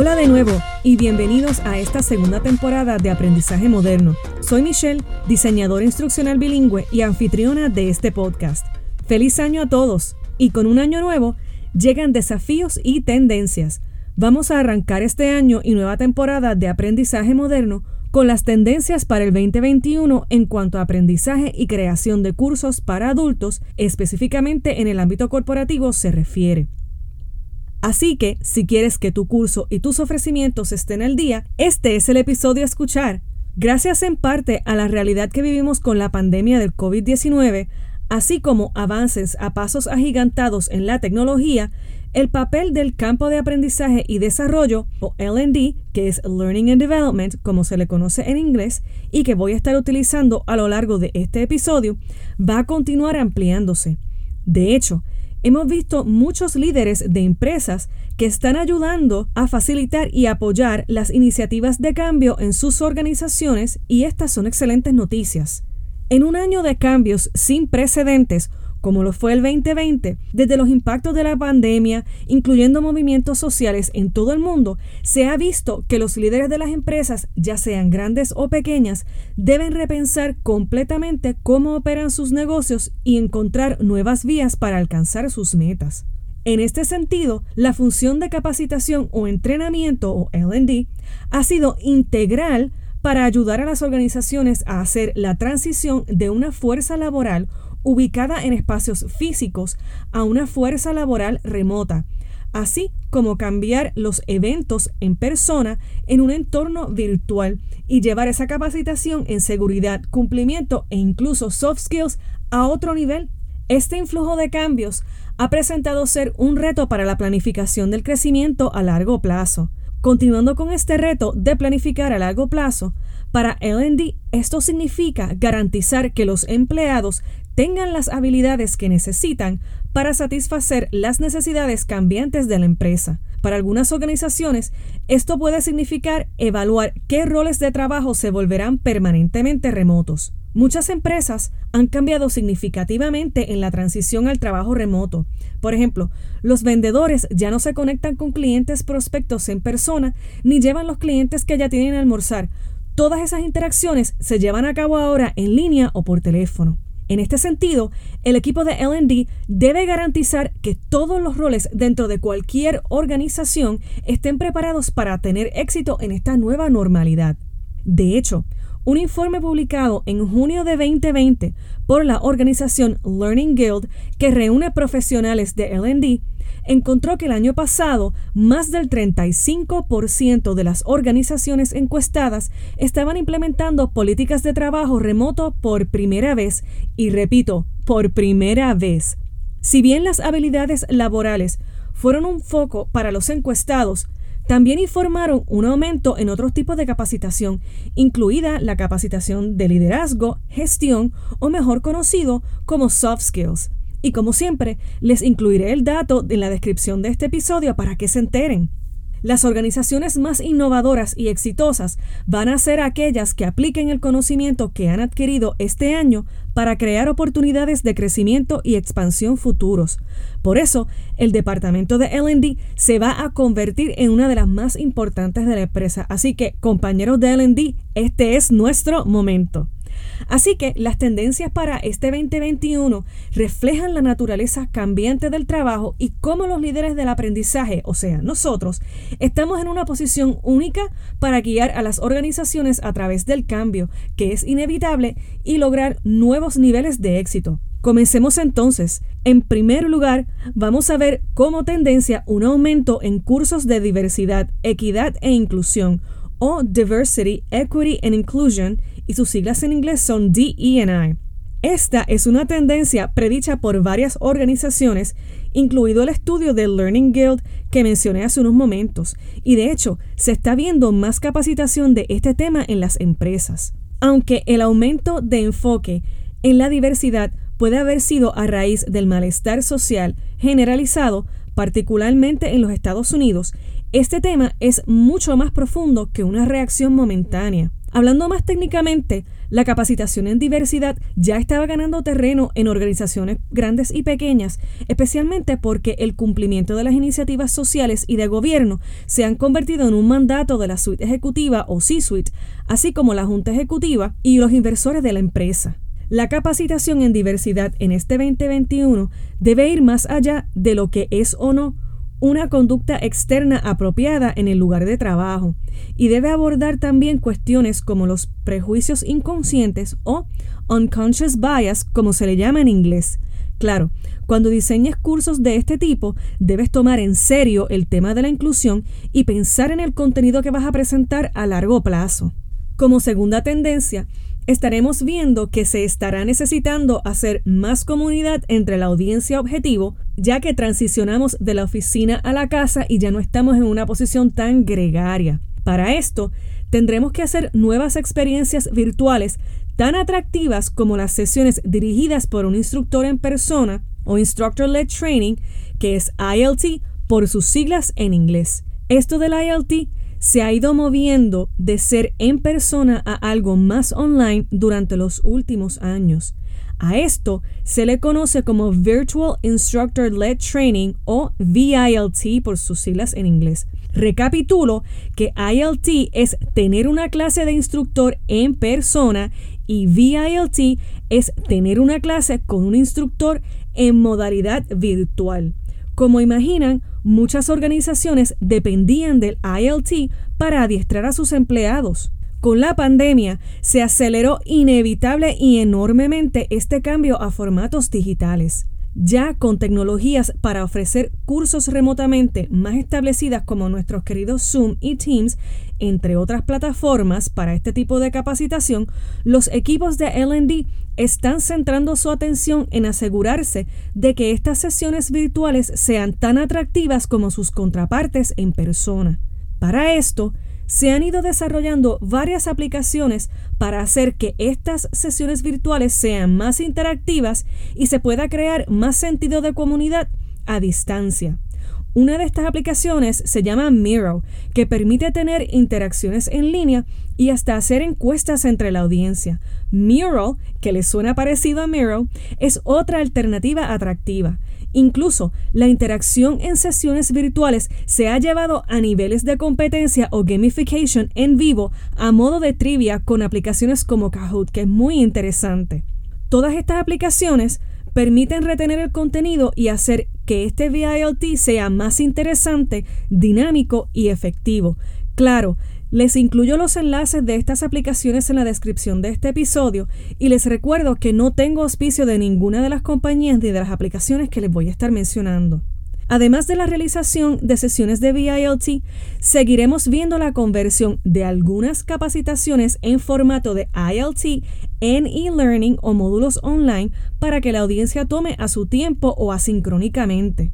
Hola de nuevo y bienvenidos a esta segunda temporada de Aprendizaje Moderno. Soy Michelle, diseñadora instruccional bilingüe y anfitriona de este podcast. Feliz año a todos y con un año nuevo llegan desafíos y tendencias. Vamos a arrancar este año y nueva temporada de Aprendizaje Moderno con las tendencias para el 2021 en cuanto a aprendizaje y creación de cursos para adultos, específicamente en el ámbito corporativo se refiere. Así que, si quieres que tu curso y tus ofrecimientos estén al día, este es el episodio a escuchar. Gracias en parte a la realidad que vivimos con la pandemia del COVID-19, así como avances a pasos agigantados en la tecnología, el papel del campo de aprendizaje y desarrollo, o LD, que es Learning and Development, como se le conoce en inglés, y que voy a estar utilizando a lo largo de este episodio, va a continuar ampliándose. De hecho, hemos visto muchos líderes de empresas que están ayudando a facilitar y apoyar las iniciativas de cambio en sus organizaciones y estas son excelentes noticias. En un año de cambios sin precedentes, como lo fue el 2020, desde los impactos de la pandemia, incluyendo movimientos sociales en todo el mundo, se ha visto que los líderes de las empresas, ya sean grandes o pequeñas, deben repensar completamente cómo operan sus negocios y encontrar nuevas vías para alcanzar sus metas. En este sentido, la función de capacitación o entrenamiento o LD ha sido integral para ayudar a las organizaciones a hacer la transición de una fuerza laboral ubicada en espacios físicos a una fuerza laboral remota, así como cambiar los eventos en persona en un entorno virtual y llevar esa capacitación en seguridad, cumplimiento e incluso soft skills a otro nivel. Este influjo de cambios ha presentado ser un reto para la planificación del crecimiento a largo plazo. Continuando con este reto de planificar a largo plazo, para LD esto significa garantizar que los empleados tengan las habilidades que necesitan para satisfacer las necesidades cambiantes de la empresa. Para algunas organizaciones, esto puede significar evaluar qué roles de trabajo se volverán permanentemente remotos. Muchas empresas han cambiado significativamente en la transición al trabajo remoto. Por ejemplo, los vendedores ya no se conectan con clientes prospectos en persona ni llevan los clientes que ya tienen a almorzar. Todas esas interacciones se llevan a cabo ahora en línea o por teléfono. En este sentido, el equipo de LD debe garantizar que todos los roles dentro de cualquier organización estén preparados para tener éxito en esta nueva normalidad. De hecho, un informe publicado en junio de 2020 por la organización Learning Guild, que reúne profesionales de LD, encontró que el año pasado más del 35% de las organizaciones encuestadas estaban implementando políticas de trabajo remoto por primera vez y repito, por primera vez. Si bien las habilidades laborales fueron un foco para los encuestados, también informaron un aumento en otros tipos de capacitación, incluida la capacitación de liderazgo, gestión o mejor conocido como soft skills. Y como siempre, les incluiré el dato en la descripción de este episodio para que se enteren. Las organizaciones más innovadoras y exitosas van a ser aquellas que apliquen el conocimiento que han adquirido este año para crear oportunidades de crecimiento y expansión futuros. Por eso, el departamento de LD se va a convertir en una de las más importantes de la empresa. Así que, compañeros de LD, este es nuestro momento. Así que las tendencias para este 2021 reflejan la naturaleza cambiante del trabajo y cómo los líderes del aprendizaje, o sea, nosotros, estamos en una posición única para guiar a las organizaciones a través del cambio, que es inevitable, y lograr nuevos niveles de éxito. Comencemos entonces. En primer lugar, vamos a ver como tendencia un aumento en cursos de diversidad, equidad e inclusión, o Diversity, Equity and Inclusion, y sus siglas en inglés son DEI. Esta es una tendencia predicha por varias organizaciones, incluido el estudio del Learning Guild que mencioné hace unos momentos, y de hecho se está viendo más capacitación de este tema en las empresas. Aunque el aumento de enfoque en la diversidad puede haber sido a raíz del malestar social generalizado, particularmente en los Estados Unidos, este tema es mucho más profundo que una reacción momentánea. Hablando más técnicamente, la capacitación en diversidad ya estaba ganando terreno en organizaciones grandes y pequeñas, especialmente porque el cumplimiento de las iniciativas sociales y de gobierno se han convertido en un mandato de la suite ejecutiva o C-suite, así como la junta ejecutiva y los inversores de la empresa. La capacitación en diversidad en este 2021 debe ir más allá de lo que es o no una conducta externa apropiada en el lugar de trabajo y debe abordar también cuestiones como los prejuicios inconscientes o unconscious bias, como se le llama en inglés. Claro, cuando diseñes cursos de este tipo, debes tomar en serio el tema de la inclusión y pensar en el contenido que vas a presentar a largo plazo. Como segunda tendencia, estaremos viendo que se estará necesitando hacer más comunidad entre la audiencia objetivo, ya que transicionamos de la oficina a la casa y ya no estamos en una posición tan gregaria. Para esto, tendremos que hacer nuevas experiencias virtuales tan atractivas como las sesiones dirigidas por un instructor en persona o Instructor-Led Training, que es ILT por sus siglas en inglés. Esto del ILT se ha ido moviendo de ser en persona a algo más online durante los últimos años. A esto se le conoce como Virtual Instructor Led Training o VILT por sus siglas en inglés. Recapitulo que ILT es tener una clase de instructor en persona y VILT es tener una clase con un instructor en modalidad virtual. Como imaginan, muchas organizaciones dependían del ILT para adiestrar a sus empleados. Con la pandemia se aceleró inevitable y enormemente este cambio a formatos digitales ya con tecnologías para ofrecer cursos remotamente más establecidas como nuestros queridos Zoom y Teams, entre otras plataformas para este tipo de capacitación, los equipos de LD están centrando su atención en asegurarse de que estas sesiones virtuales sean tan atractivas como sus contrapartes en persona. Para esto, se han ido desarrollando varias aplicaciones para hacer que estas sesiones virtuales sean más interactivas y se pueda crear más sentido de comunidad a distancia. Una de estas aplicaciones se llama Miro, que permite tener interacciones en línea y hasta hacer encuestas entre la audiencia. Miro, que le suena parecido a Miro, es otra alternativa atractiva. Incluso la interacción en sesiones virtuales se ha llevado a niveles de competencia o gamification en vivo a modo de trivia con aplicaciones como Kahoot, que es muy interesante. Todas estas aplicaciones permiten retener el contenido y hacer que este VILT sea más interesante, dinámico y efectivo. Claro, les incluyo los enlaces de estas aplicaciones en la descripción de este episodio y les recuerdo que no tengo auspicio de ninguna de las compañías ni de las aplicaciones que les voy a estar mencionando. Además de la realización de sesiones de VILT, seguiremos viendo la conversión de algunas capacitaciones en formato de ILT en e-learning o módulos online para que la audiencia tome a su tiempo o asincrónicamente.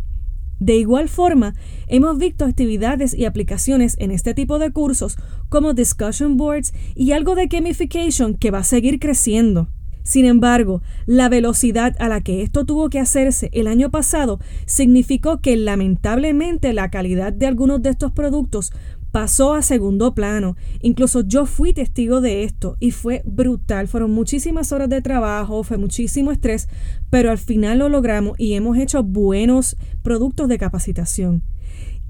De igual forma, hemos visto actividades y aplicaciones en este tipo de cursos como discussion boards y algo de gamification que va a seguir creciendo. Sin embargo, la velocidad a la que esto tuvo que hacerse el año pasado significó que lamentablemente la calidad de algunos de estos productos pasó a segundo plano. Incluso yo fui testigo de esto y fue brutal. Fueron muchísimas horas de trabajo, fue muchísimo estrés, pero al final lo logramos y hemos hecho buenos productos de capacitación.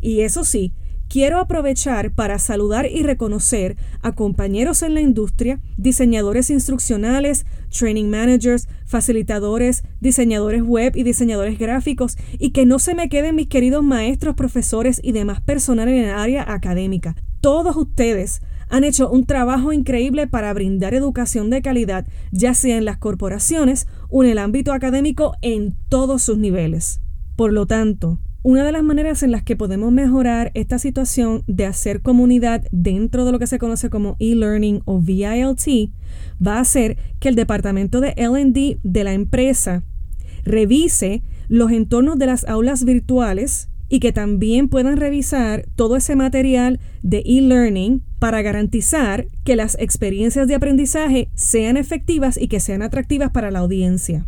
Y eso sí, Quiero aprovechar para saludar y reconocer a compañeros en la industria, diseñadores instruccionales, training managers, facilitadores, diseñadores web y diseñadores gráficos, y que no se me queden mis queridos maestros, profesores y demás personal en el área académica. Todos ustedes han hecho un trabajo increíble para brindar educación de calidad, ya sea en las corporaciones o en el ámbito académico en todos sus niveles. Por lo tanto, una de las maneras en las que podemos mejorar esta situación de hacer comunidad dentro de lo que se conoce como e-learning o VILT va a ser que el departamento de LD de la empresa revise los entornos de las aulas virtuales y que también puedan revisar todo ese material de e-learning para garantizar que las experiencias de aprendizaje sean efectivas y que sean atractivas para la audiencia.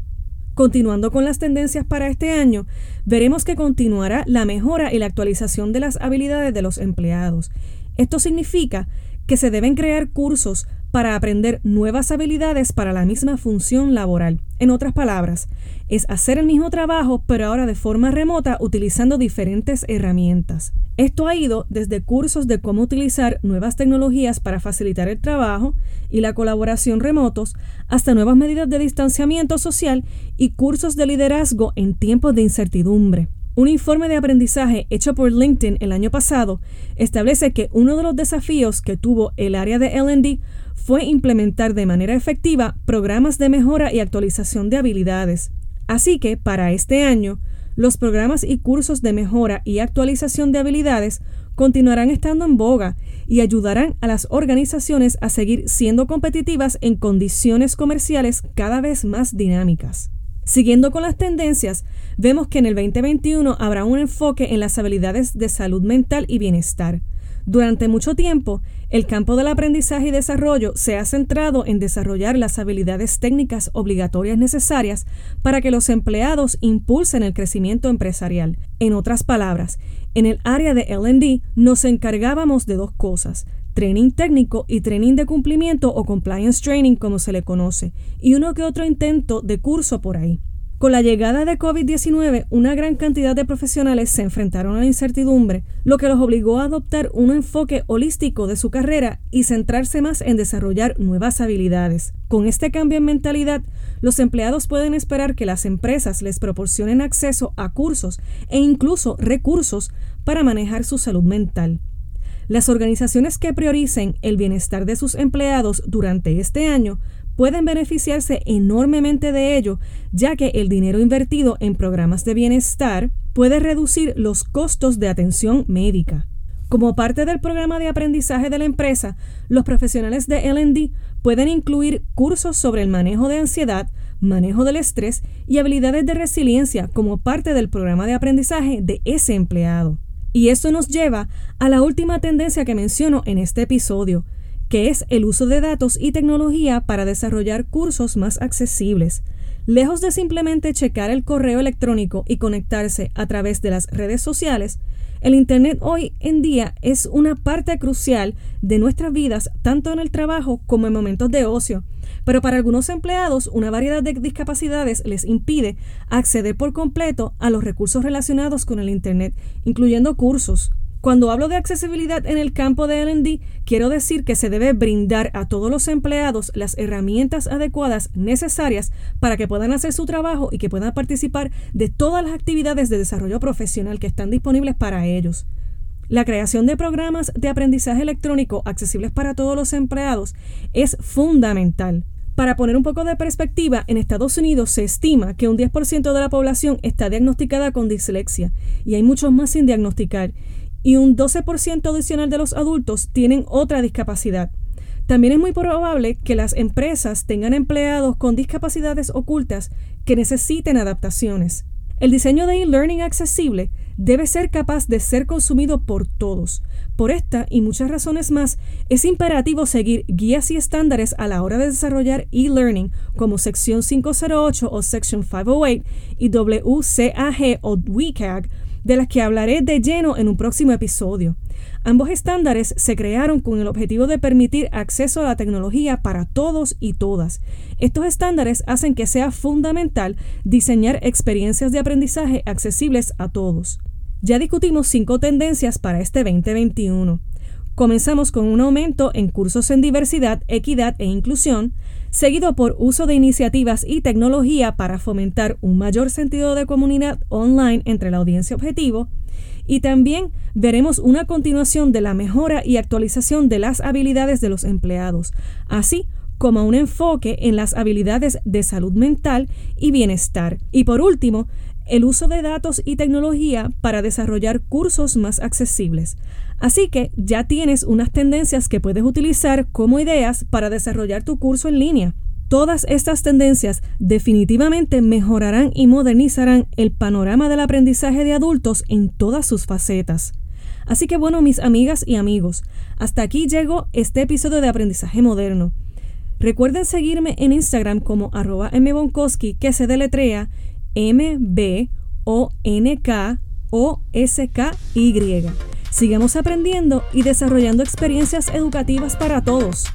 Continuando con las tendencias para este año, veremos que continuará la mejora y la actualización de las habilidades de los empleados. Esto significa que se deben crear cursos para aprender nuevas habilidades para la misma función laboral. En otras palabras, es hacer el mismo trabajo pero ahora de forma remota utilizando diferentes herramientas. Esto ha ido desde cursos de cómo utilizar nuevas tecnologías para facilitar el trabajo y la colaboración remotos hasta nuevas medidas de distanciamiento social y cursos de liderazgo en tiempos de incertidumbre. Un informe de aprendizaje hecho por LinkedIn el año pasado establece que uno de los desafíos que tuvo el área de LD fue implementar de manera efectiva programas de mejora y actualización de habilidades. Así que, para este año, los programas y cursos de mejora y actualización de habilidades continuarán estando en boga y ayudarán a las organizaciones a seguir siendo competitivas en condiciones comerciales cada vez más dinámicas. Siguiendo con las tendencias, vemos que en el 2021 habrá un enfoque en las habilidades de salud mental y bienestar. Durante mucho tiempo, el campo del aprendizaje y desarrollo se ha centrado en desarrollar las habilidades técnicas obligatorias necesarias para que los empleados impulsen el crecimiento empresarial. En otras palabras, en el área de LD nos encargábamos de dos cosas, training técnico y training de cumplimiento o compliance training como se le conoce, y uno que otro intento de curso por ahí. Con la llegada de COVID-19, una gran cantidad de profesionales se enfrentaron a la incertidumbre, lo que los obligó a adoptar un enfoque holístico de su carrera y centrarse más en desarrollar nuevas habilidades. Con este cambio en mentalidad, los empleados pueden esperar que las empresas les proporcionen acceso a cursos e incluso recursos para manejar su salud mental. Las organizaciones que prioricen el bienestar de sus empleados durante este año pueden beneficiarse enormemente de ello, ya que el dinero invertido en programas de bienestar puede reducir los costos de atención médica. Como parte del programa de aprendizaje de la empresa, los profesionales de LD pueden incluir cursos sobre el manejo de ansiedad, manejo del estrés y habilidades de resiliencia como parte del programa de aprendizaje de ese empleado. Y esto nos lleva a la última tendencia que menciono en este episodio, que es el uso de datos y tecnología para desarrollar cursos más accesibles. Lejos de simplemente checar el correo electrónico y conectarse a través de las redes sociales, el Internet hoy en día es una parte crucial de nuestras vidas, tanto en el trabajo como en momentos de ocio. Pero para algunos empleados, una variedad de discapacidades les impide acceder por completo a los recursos relacionados con el Internet, incluyendo cursos, cuando hablo de accesibilidad en el campo de LD, quiero decir que se debe brindar a todos los empleados las herramientas adecuadas necesarias para que puedan hacer su trabajo y que puedan participar de todas las actividades de desarrollo profesional que están disponibles para ellos. La creación de programas de aprendizaje electrónico accesibles para todos los empleados es fundamental. Para poner un poco de perspectiva, en Estados Unidos se estima que un 10% de la población está diagnosticada con dislexia y hay muchos más sin diagnosticar y un 12% adicional de los adultos tienen otra discapacidad. También es muy probable que las empresas tengan empleados con discapacidades ocultas que necesiten adaptaciones. El diseño de e-learning accesible debe ser capaz de ser consumido por todos. Por esta y muchas razones más, es imperativo seguir guías y estándares a la hora de desarrollar e-learning como Sección 508 o Section 508 y WCAG o WCAG de las que hablaré de lleno en un próximo episodio. Ambos estándares se crearon con el objetivo de permitir acceso a la tecnología para todos y todas. Estos estándares hacen que sea fundamental diseñar experiencias de aprendizaje accesibles a todos. Ya discutimos cinco tendencias para este 2021. Comenzamos con un aumento en cursos en diversidad, equidad e inclusión, seguido por uso de iniciativas y tecnología para fomentar un mayor sentido de comunidad online entre la audiencia objetivo, y también veremos una continuación de la mejora y actualización de las habilidades de los empleados, así como un enfoque en las habilidades de salud mental y bienestar. Y por último, el uso de datos y tecnología para desarrollar cursos más accesibles. Así que ya tienes unas tendencias que puedes utilizar como ideas para desarrollar tu curso en línea. Todas estas tendencias definitivamente mejorarán y modernizarán el panorama del aprendizaje de adultos en todas sus facetas. Así que bueno, mis amigas y amigos, hasta aquí llegó este episodio de Aprendizaje Moderno. Recuerden seguirme en Instagram como arroba mbonkowski que se deletrea M-B-O-N-K-O-S-K-Y. Sigamos aprendiendo y desarrollando experiencias educativas para todos.